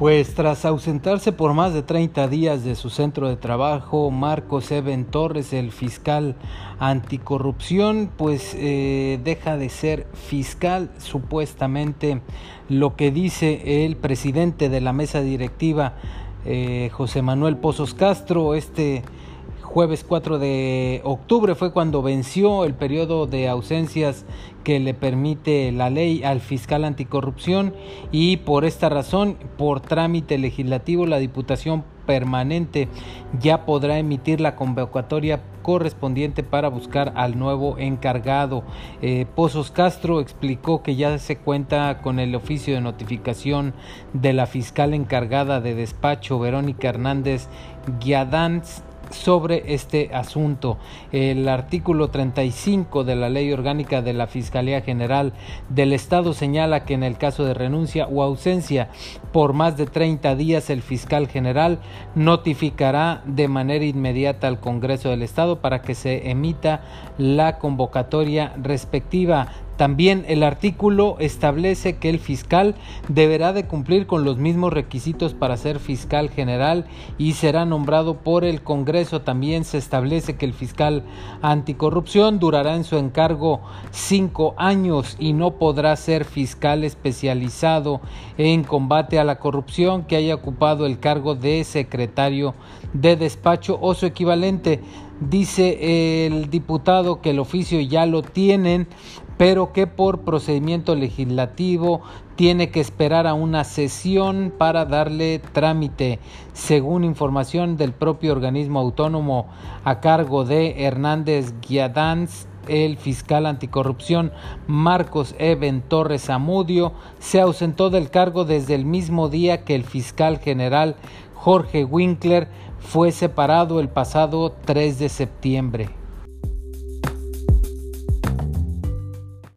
Pues tras ausentarse por más de 30 días de su centro de trabajo, Marcos Eben Torres, el fiscal anticorrupción, pues eh, deja de ser fiscal supuestamente. Lo que dice el presidente de la mesa directiva, eh, José Manuel Pozos Castro, este jueves 4 de octubre fue cuando venció el periodo de ausencias que le permite la ley al fiscal anticorrupción y por esta razón, por trámite legislativo, la Diputación Permanente ya podrá emitir la convocatoria correspondiente para buscar al nuevo encargado. Eh, Pozos Castro explicó que ya se cuenta con el oficio de notificación de la fiscal encargada de despacho, Verónica Hernández Guiadanz sobre este asunto. El artículo 35 de la Ley Orgánica de la Fiscalía General del Estado señala que en el caso de renuncia o ausencia por más de 30 días el fiscal general notificará de manera inmediata al Congreso del Estado para que se emita la convocatoria respectiva también el artículo establece que el fiscal deberá de cumplir con los mismos requisitos para ser fiscal general y será nombrado por el Congreso. También se establece que el fiscal anticorrupción durará en su encargo cinco años y no podrá ser fiscal especializado en combate a la corrupción que haya ocupado el cargo de secretario de despacho o su equivalente. Dice el diputado que el oficio ya lo tienen, pero que por procedimiento legislativo tiene que esperar a una sesión para darle trámite, según información del propio organismo autónomo a cargo de Hernández Guiadanz. El fiscal anticorrupción Marcos Eben Torres Amudio se ausentó del cargo desde el mismo día que el fiscal general Jorge Winkler fue separado el pasado 3 de septiembre.